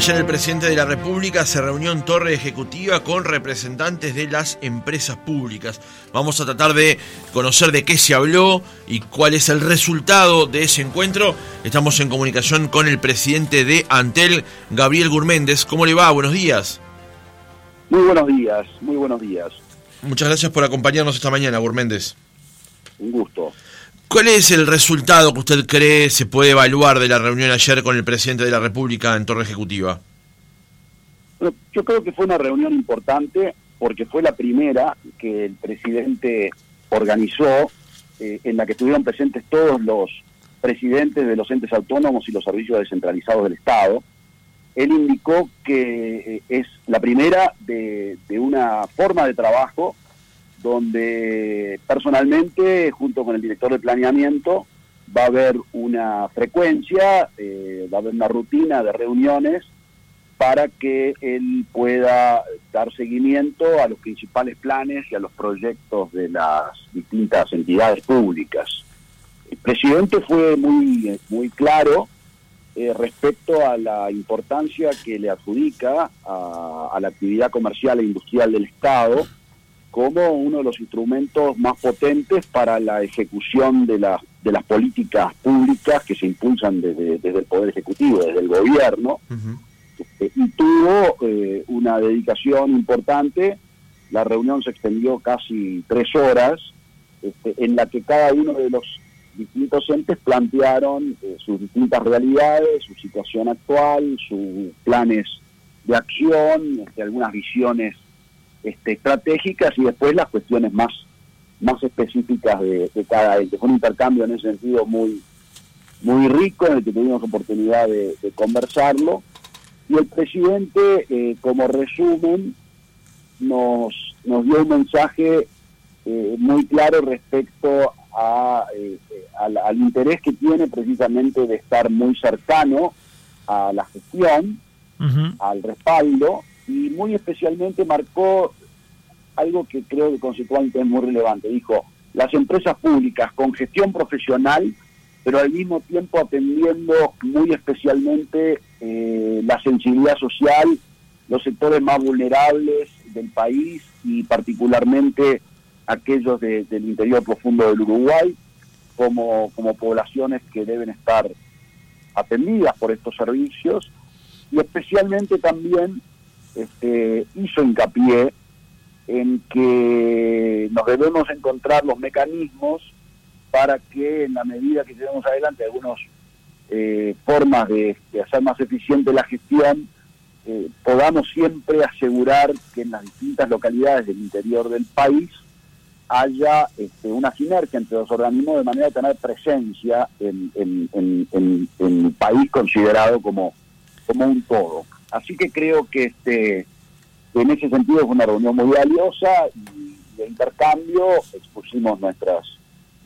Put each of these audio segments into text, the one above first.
Ayer el presidente de la República se reunió en Torre Ejecutiva con representantes de las empresas públicas. Vamos a tratar de conocer de qué se habló y cuál es el resultado de ese encuentro. Estamos en comunicación con el presidente de Antel, Gabriel Gurméndez. ¿Cómo le va? Buenos días. Muy buenos días, muy buenos días. Muchas gracias por acompañarnos esta mañana, Gurméndez. Un gusto. ¿Cuál es el resultado que usted cree se puede evaluar de la reunión ayer con el presidente de la República en Torre Ejecutiva? yo creo que fue una reunión importante porque fue la primera que el presidente organizó eh, en la que estuvieron presentes todos los presidentes de los entes autónomos y los servicios descentralizados del Estado. Él indicó que eh, es la primera de una forma de trabajo donde personalmente, junto con el director de planeamiento, va a haber una frecuencia, eh, va a haber una rutina de reuniones para que él pueda dar seguimiento a los principales planes y a los proyectos de las distintas entidades públicas. El presidente fue muy, muy claro eh, respecto a la importancia que le adjudica a la actividad comercial e industrial del Estado, como uno de los instrumentos más potentes para la ejecución de, la, de las políticas públicas que se impulsan desde, el Poder Ejecutivo, desde el gobierno, este, y tuvo eh, una dedicación importante. La reunión se extendió casi tres horas, este, en la que cada uno de los distintos entes plantearon eh, sus distintas realidades, su situación actual, sus planes de acción, este, algunas visiones este, estratégicas y después las cuestiones más, más específicas de, cada ente. Fue un intercambio en ese sentido muy, muy rico, en el que tuvimos oportunidad de, conversarlo. Y el presidente, eh, como resumen, nos, nos dio un mensaje eh, muy claro respecto a, eh, al, interés que tiene precisamente de estar muy cercano a la gestión, al respaldo, y muy especialmente marcó algo que creo que constituyente es muy relevante. Dijo, las empresas públicas con gestión profesional, pero al mismo tiempo atendiendo muy especialmente eh, la sensibilidad social, los sectores más vulnerables del país y particularmente aquellos del interior profundo del Uruguay, como, como poblaciones que deben estar atendidas por estos servicios, y especialmente también este, hizo hincapié en que nos debemos encontrar los mecanismos para que en la medida que llevemos adelante algunas eh, formas de, hacer más eficiente la gestión, eh, podamos siempre asegurar que en las distintas localidades del interior del país haya este, una sinergia entre los organismos de manera de tener presencia en, el país considerado como, como un todo. Así que creo que este en ese sentido fue una reunión muy valiosa y de intercambio expusimos nuestras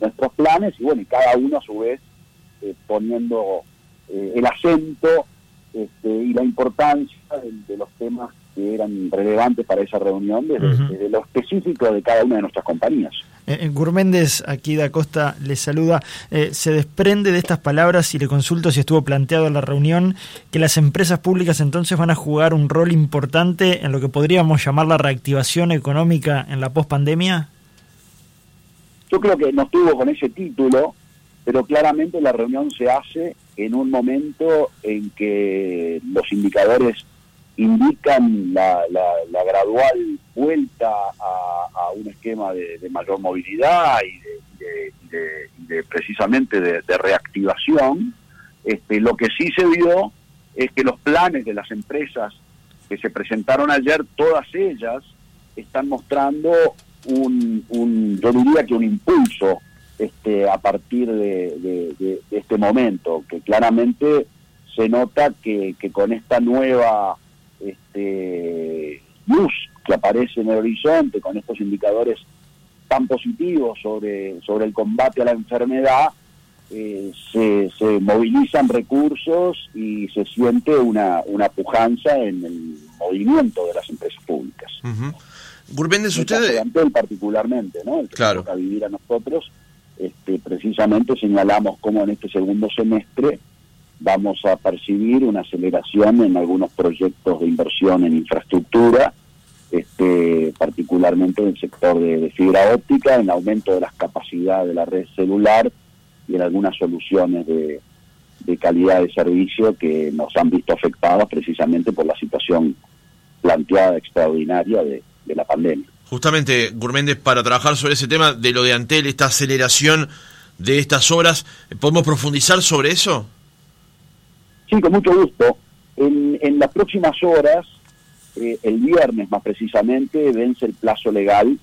nuestros planes y bueno, y cada uno a su vez eh, poniendo eh, el acento este, y la importancia de, los temas que eran relevantes para esa reunión desde lo específico de cada una de nuestras compañías. Eh, Gurméndez, aquí de Acosta, le saluda. Eh, se desprende de estas palabras y le consulto si estuvo planteado en la reunión que las empresas públicas entonces van a jugar un rol importante en lo que podríamos llamar la reactivación económica en la pospandemia. Yo creo que no estuvo con ese título, pero claramente la reunión se hace en un momento en que los indicadores indican la, la, gradual vuelta a, un esquema de, mayor movilidad y de, precisamente de, reactivación. Este, lo que sí se vio es que los planes de las empresas que se presentaron ayer, todas ellas están mostrando un, un yo diría que un impulso este, a partir de, este momento, que claramente se nota que, que con esta nueva este, luz que aparece en el horizonte con estos indicadores tan positivos sobre, sobre el combate a la enfermedad, eh, se, se, movilizan recursos y se siente una, una pujanza en el movimiento de las empresas públicas. Uh usted... particularmente, ¿no? El que claro. vivir a nosotros, este, precisamente señalamos cómo en este segundo semestre vamos a percibir una aceleración en algunos proyectos de inversión en infraestructura, este, particularmente en el sector de, fibra óptica, en aumento de las capacidades de la red celular y en algunas soluciones de, calidad de servicio que nos han visto afectadas precisamente por la situación planteada extraordinaria de, de la pandemia. Justamente, Gourméndez, para trabajar sobre ese tema de lo de Antel, esta aceleración de estas obras, ¿podemos profundizar sobre eso? Sí, con mucho gusto. En, en las próximas horas, eh, el viernes más precisamente, vence el plazo legal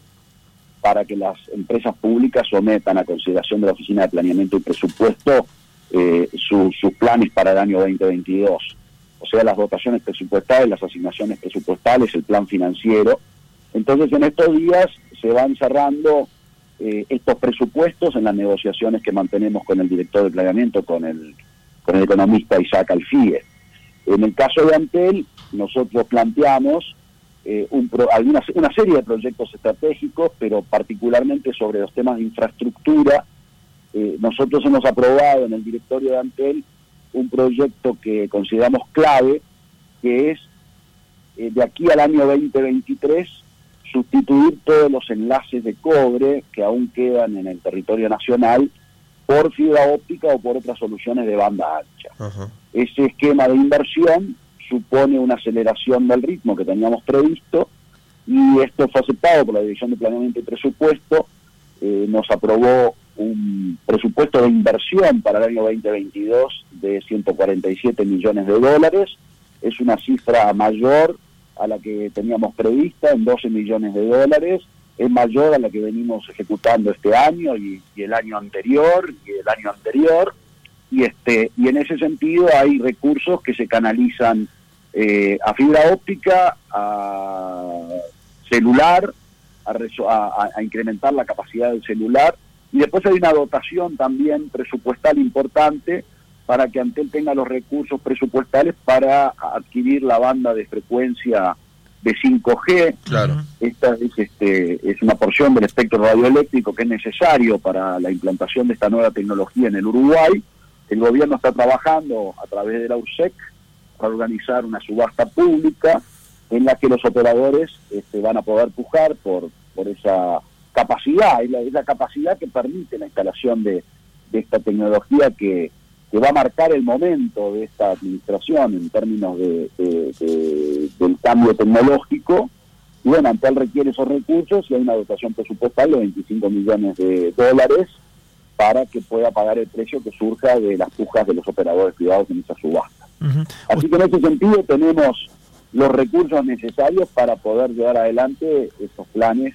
para que las empresas públicas sometan a consideración de la Oficina de Planeamiento y Presupuesto eh, sus planes para el año 2022. O sea, las dotaciones presupuestales, las asignaciones presupuestales, el plan financiero. Entonces, en estos días se van cerrando eh, estos presupuestos en las negociaciones que mantenemos con el director de planeamiento, con el con el economista Isaac Alfie. En el caso de Antel, nosotros planteamos eh, un una serie de proyectos estratégicos, pero particularmente sobre los temas de infraestructura. Eh, nosotros hemos aprobado en el directorio de Antel un proyecto que consideramos clave, que es eh, de aquí al año 2023 sustituir todos los enlaces de cobre que aún quedan en el territorio nacional por fibra óptica o por otras soluciones de banda ancha. Ese esquema de inversión supone una aceleración del ritmo que teníamos previsto y esto fue aceptado por la Dirección de Planeamiento y Presupuesto. Eh, nos aprobó un presupuesto de inversión para el año 2022 de 147 millones de dólares. Es una cifra mayor a la que teníamos prevista en 12 millones de dólares es mayor a la que venimos ejecutando este año y, el año anterior y el año anterior. Y este y en ese sentido hay recursos que se canalizan eh, a fibra óptica a celular a, a, incrementar la capacidad del celular. Y después hay una dotación también presupuestal importante para que Antel tenga los recursos presupuestales para adquirir la banda de frecuencia de 5G. Claro. Esta es, este, es una porción del espectro radioeléctrico que es necesario para la implantación de esta nueva tecnología en el Uruguay. El gobierno está trabajando a través de la URSEC para organizar una subasta pública en la que los operadores este, van a poder pujar por, por esa capacidad, es la, es la capacidad que permite la instalación de, de esta tecnología que, que va a marcar el momento de esta administración en términos de, del cambio tecnológico. Y bueno, Antel requiere esos recursos y hay una dotación presupuestal de 25 millones de dólares para que pueda pagar el precio que surja de las pujas de los operadores privados en esa subasta. Así que en ese sentido tenemos los recursos necesarios para poder llevar adelante esos planes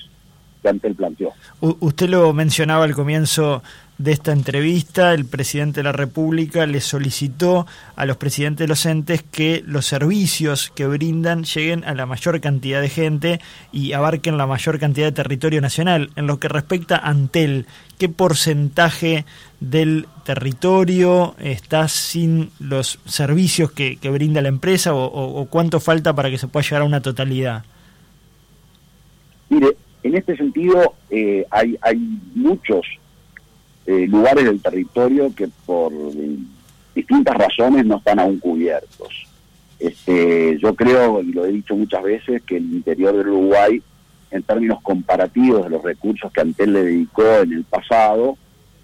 que Antel planteó. usted lo mencionaba al comienzo de esta entrevista, el presidente de la República le solicitó a los presidentes de los entes que los servicios que brindan lleguen a la mayor cantidad de gente y abarquen la mayor cantidad de territorio nacional. En lo que respecta a Antel, ¿qué porcentaje del territorio está sin los servicios que, brinda la empresa o, cuánto falta para que se pueda llegar a una totalidad? Mire, en este sentido eh, hay, hay muchos eh, lugares del territorio que por distintas razones no están aún cubiertos. Este, yo creo, y lo he dicho muchas veces, que el interior del Uruguay, en términos comparativos de los recursos que Antel le dedicó en el pasado,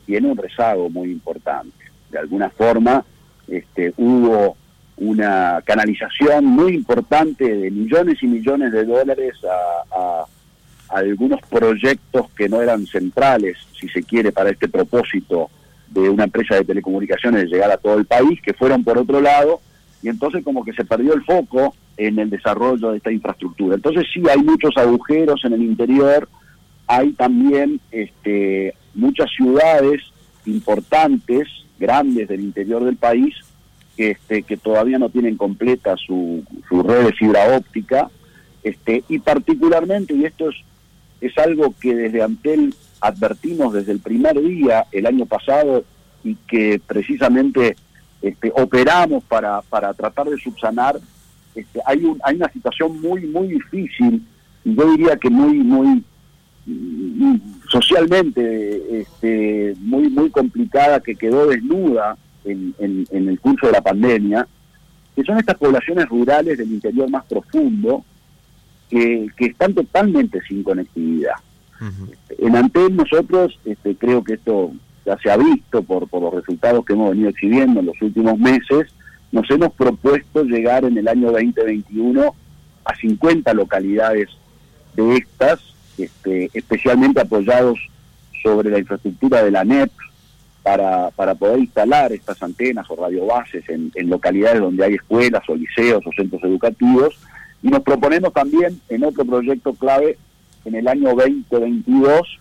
tiene un rezago muy importante. De alguna forma, este, hubo una canalización muy importante de millones y millones de dólares a algunos proyectos que no eran centrales, si se quiere, para este propósito de una empresa de telecomunicaciones de llegar a todo el país, que fueron por otro lado, y entonces como que se perdió el foco en el desarrollo de esta infraestructura. Entonces sí hay muchos agujeros en el interior, hay también este, muchas ciudades importantes, grandes del interior del país, que, este, que todavía no tienen completa su, su red de fibra óptica, este, y particularmente, y esto es es algo que desde Antel advertimos desde el primer día el año pasado y que precisamente este, operamos para, para tratar de subsanar. Este, hay, un, hay una situación muy, muy difícil, y yo diría que muy, muy socialmente este, muy, muy complicada, que quedó desnuda en, el curso de la pandemia, que son estas poblaciones rurales del interior más profundo, que, están totalmente sin conectividad. En Antel nosotros, este, creo que esto ya se ha visto por, por los resultados que hemos venido exhibiendo en los últimos meses, nos hemos propuesto llegar en el año 2021 a 50 localidades de estas, este, especialmente apoyados sobre la infraestructura de la NEP para, para poder instalar estas antenas o radiobases en, en localidades donde hay escuelas o liceos o centros educativos. Y nos proponemos también en otro proyecto clave en el año 2022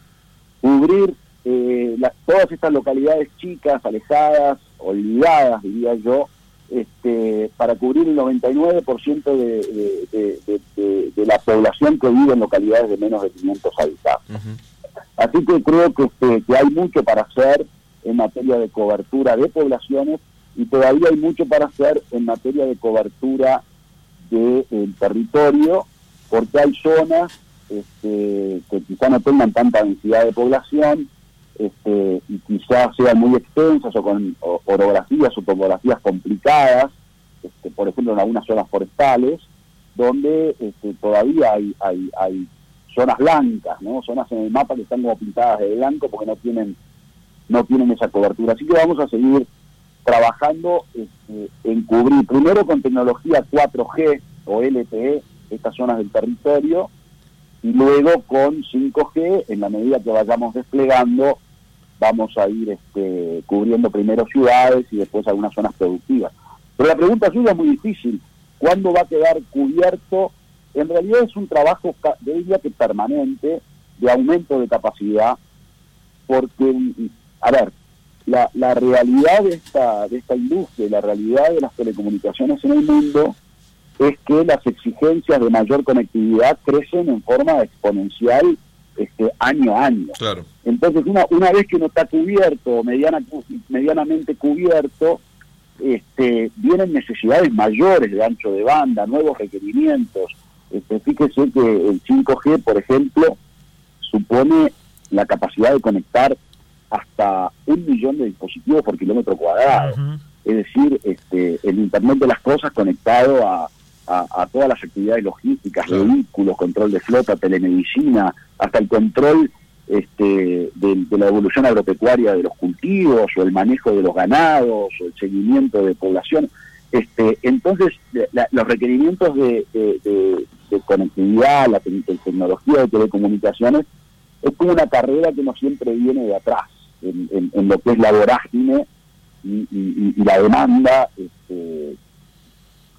cubrir eh, todas estas localidades chicas, alejadas, olvidadas, diría yo, este, para cubrir el 99% de, de, de, la población que vive en localidades de menos de 500 habitantes. Así que creo que, este, que hay mucho para hacer en materia de cobertura de poblaciones y todavía hay mucho para hacer en materia de cobertura del territorio, porque hay zonas este, que quizá no tengan tanta densidad de población, este, y quizás sean muy extensas o con orografías o topografías complicadas, este, por ejemplo en algunas zonas forestales, donde este, todavía hay, hay, hay zonas blancas, ¿no? zonas en el mapa que están como pintadas de blanco porque no tienen, no tienen esa cobertura. Así que vamos a seguir trabajando este, en cubrir, primero con tecnología 4G o LTE, estas zonas del territorio, y luego con 5G, en la medida que vayamos desplegando vamos a ir este, cubriendo primero ciudades y después algunas zonas productivas. Pero la pregunta suya es muy difícil. ¿Cuándo va a quedar cubierto? En realidad es un trabajo, de diría que permanente, de aumento de capacidad, porque, a ver, la, la realidad de esta, de esta industria, la realidad de las telecomunicaciones en el mundo es que las exigencias de mayor conectividad crecen en forma exponencial este, año a año. Claro. Entonces, una, una vez que uno está cubierto, mediana, medianamente cubierto, este, vienen necesidades mayores de ancho de banda, nuevos requerimientos. Este, fíjese que el 5G, por ejemplo, supone la capacidad de conectar hasta un millón de dispositivos por kilómetro cuadrado. Es decir, este, el Internet de las Cosas conectado a, a, todas las actividades logísticas, vehículos, control de flota, telemedicina, hasta el control este, de, la evolución agropecuaria de los cultivos o el manejo de los ganados o el seguimiento de población. Este, entonces, los requerimientos de, conectividad, la tecnología de telecomunicaciones, es como una carrera que no siempre viene de atrás, en, lo que es la vorágine y, la demanda este,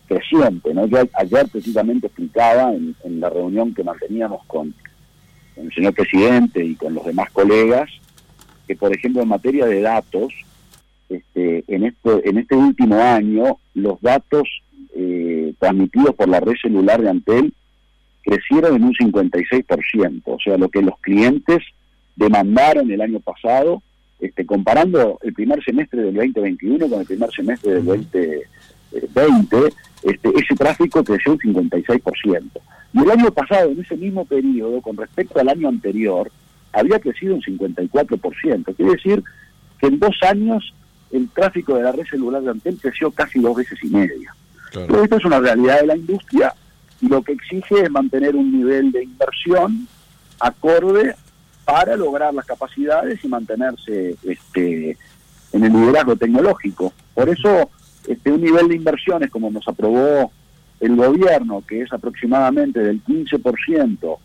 creciente. ¿no? Yo ayer precisamente explicaba en, la reunión que manteníamos con, el señor presidente y con los demás colegas que, por ejemplo, en materia de datos, este, en, este, en este último año, los datos eh, transmitidos por la red celular de Antel crecieron en un 56%, o sea, lo que los clientes demandaron el año pasado, este, comparando el primer semestre del 2021 con el primer semestre del 2020, este, ese tráfico creció un 56%. Y el año pasado, en ese mismo periodo, con respecto al año anterior, había crecido un 54%. Quiere decir que en dos años el tráfico de la red celular de Antel creció casi dos veces y media. Pero esto es una realidad de la industria y lo que exige es mantener un nivel de inversión acorde para lograr las capacidades y mantenerse este, en el liderazgo tecnológico. Por eso este, un nivel de inversiones como nos aprobó el gobierno, que es aproximadamente del 15%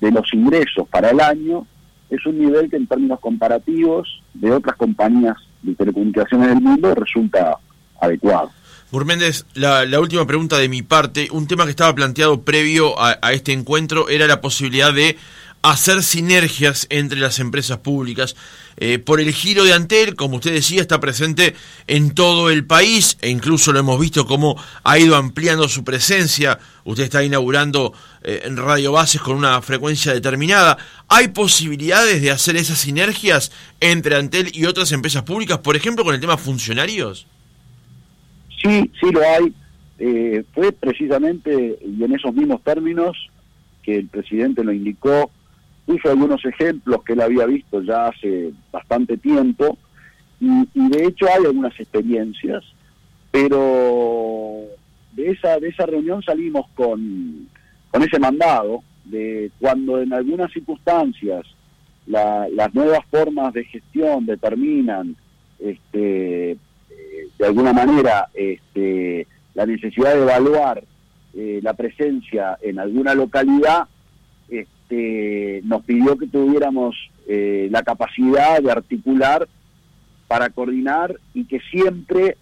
de los ingresos para el año, es un nivel que en términos comparativos de otras compañías de telecomunicaciones del mundo resulta adecuado. Burméndez, la, la, última pregunta de mi parte. Un tema que estaba planteado previo a, a este encuentro era la posibilidad de hacer sinergias entre las empresas públicas. Eh, por el giro de Antel, como usted decía, está presente en todo el país e incluso lo hemos visto cómo ha ido ampliando su presencia. Usted está inaugurando eh, en Radio Bases con una frecuencia determinada. ¿Hay posibilidades de hacer esas sinergias entre Antel y otras empresas públicas, por ejemplo, con el tema funcionarios? Sí, sí lo hay. Eh, fue precisamente y en esos mismos términos que el presidente lo indicó puso algunos ejemplos que él había visto ya hace bastante tiempo y, de hecho hay algunas experiencias, pero de esa, de esa reunión salimos con, con ese mandado de cuando en algunas circunstancias las nuevas formas de gestión determinan este, de alguna manera este, la necesidad de evaluar eh, la presencia en alguna localidad, este, nos pidió que tuviéramos eh, la capacidad de articular para coordinar y que siempre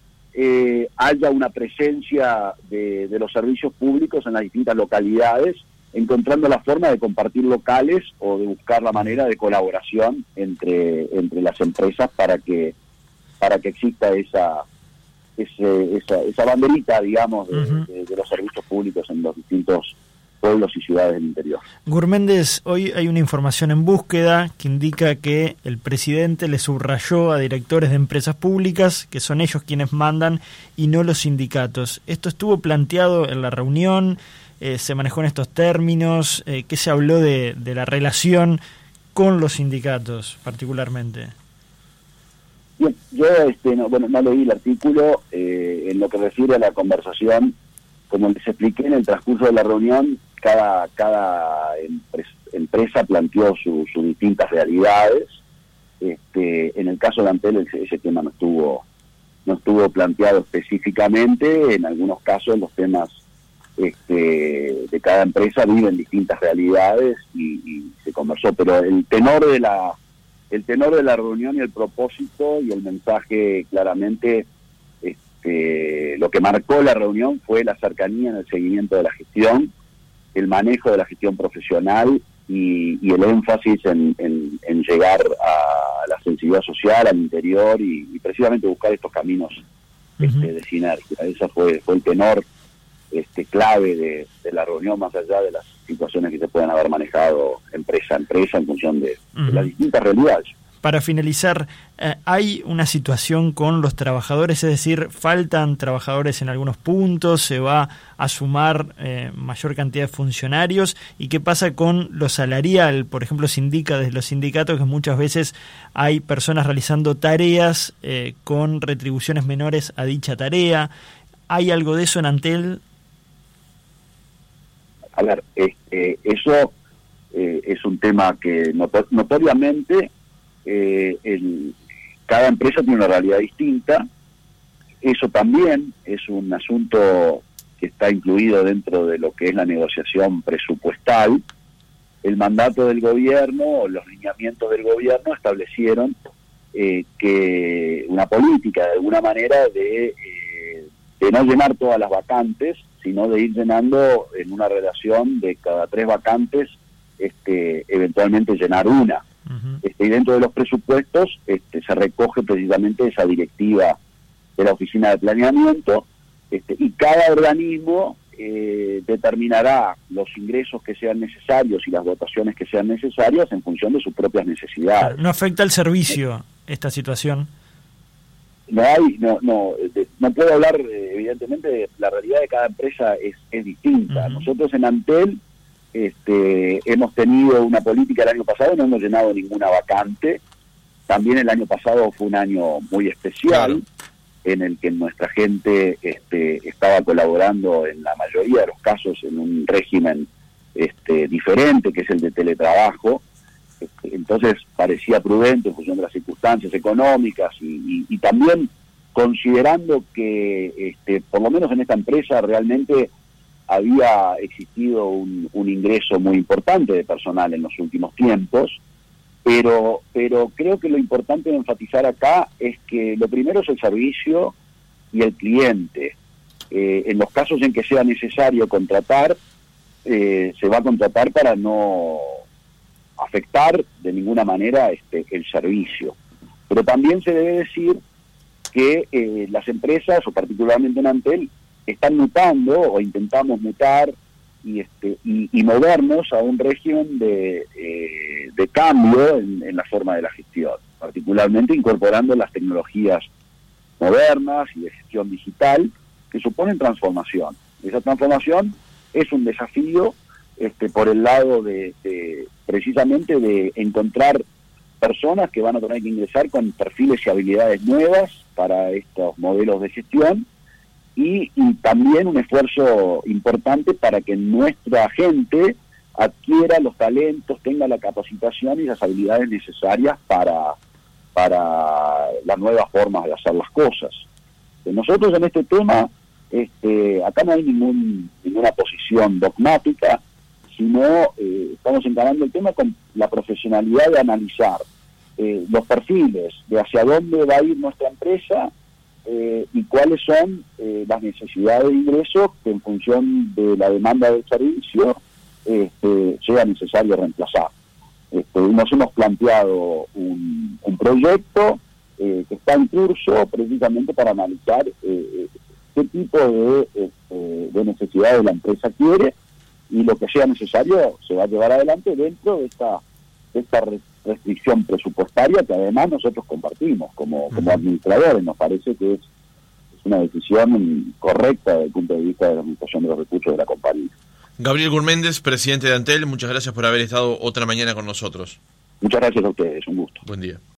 haya una presencia de, de los servicios públicos en las distintas localidades encontrando la forma de compartir locales o de buscar la manera de colaboración entre, entre las empresas para que, para que exista esa, esa, esa, banderita, digamos, de, los servicios públicos en los distintos pueblos y ciudades del interior. Gurméndez, hoy hay una información en búsqueda que indica que el presidente le subrayó a directores de empresas públicas que son ellos quienes mandan y no los sindicatos. ¿Esto estuvo planteado en la reunión? Eh, se manejó en estos términos? Eh, ¿Qué se habló de, la relación con los sindicatos particularmente? yo este, no, bueno, no leí el artículo eh, en lo que refiere a la conversación, como les expliqué en el transcurso de la reunión, cada, cada empresa planteó sus distintas realidades. Este, en el caso de Antel ese, tema no estuvo no estuvo planteado específicamente, en algunos casos los temas este, de cada empresa viven distintas realidades y, se conversó, pero el tenor de la el tenor de la reunión y el propósito y el mensaje claramente este, lo que marcó la reunión fue la cercanía en el seguimiento de la gestión, el manejo de la gestión profesional y, el énfasis en, llegar a la sensibilidad social, al interior y, precisamente buscar estos caminos este, de sinergia. Ese fue, fue el tenor este, clave de, la reunión, más allá de las situaciones que se pueden haber manejado empresa a empresa en función de, las distintas realidades. Para finalizar, eh, ¿hay una situación con los trabajadores? Es decir, ¿faltan trabajadores en algunos puntos? ¿Se va a sumar eh, mayor cantidad de funcionarios? ¿Y qué pasa con lo salarial? Por ejemplo, se indica desde los sindicatos que muchas veces hay personas realizando tareas eh, con retribuciones menores a dicha tarea. ¿Hay algo de eso en Antel? A ver, este, eso eh, es un tema que notoriamente eh, cada empresa tiene una realidad distinta. Eso también es un asunto que está incluido dentro de lo que es la negociación presupuestal. El mandato del gobierno, los lineamientos del gobierno establecieron eh, que una política de alguna manera de, de no llenar todas las vacantes sino de ir llenando en una relación de cada tres vacantes, este, eventualmente llenar una. Este, y dentro de los presupuestos este, se recoge precisamente esa directiva de la Oficina de Planeamiento este, y cada organismo eh, determinará los ingresos que sean necesarios y las votaciones que sean necesarias en función de sus propias necesidades. ¿No afecta el servicio esta situación? no hay, no, no, no puedo hablar, eh, evidentemente, la realidad de cada empresa es, es distinta. Nosotros en Antel este, hemos tenido una política el año pasado, no hemos llenado ninguna vacante. También el año pasado fue un año muy especial en el que nuestra gente este, estaba colaborando en la mayoría de los casos en un régimen este, diferente, que es el de teletrabajo entonces parecía prudente en función de las circunstancias económicas y, también considerando que, este, por lo menos en esta empresa, realmente había existido un, ingreso muy importante de personal en los últimos tiempos, pero, pero creo que lo importante de enfatizar acá es que lo primero es el servicio y el cliente. Eh, en los casos en que sea necesario contratar, eh, se va a contratar para no afectar de ninguna manera este, el servicio. Pero también se debe decir que eh, las empresas, o particularmente en Antel, están mutando o intentamos mutar y, este, y, movernos a un régimen de, eh, de cambio en, en, la forma de la gestión, particularmente incorporando las tecnologías modernas y de gestión digital que suponen transformación. Esa transformación es un desafío este, por el lado de, precisamente de encontrar personas que van a tener que ingresar con perfiles y habilidades nuevas para estos modelos de gestión y, también un esfuerzo importante para que nuestra gente adquiera los talentos, tenga la capacitación y las habilidades necesarias para, para las nuevas formas de hacer las cosas. Nosotros en este tema, este, acá no hay ningún, ninguna posición dogmática, sino eh, estamos encarando el tema con la profesionalidad de analizar eh, los perfiles de hacia dónde va a ir nuestra empresa eh, y cuáles son las necesidades de ingresos que en función de la demanda del servicio este, sea necesario reemplazar. Este, nos hemos planteado un, proyecto que está en curso precisamente para analizar qué tipo de, este, de necesidades la empresa quiere y lo que sea necesario se va a llevar adelante dentro de esta, esta restricción presupuestaria que además nosotros compartimos como, como administradores. Nos parece que es, una decisión correcta desde el punto de vista de la administración de los recursos de la compañía. Gabriel Gurméndez, presidente de Antel, muchas gracias por haber estado otra mañana con nosotros. Muchas gracias a ustedes, un gusto. Buen día.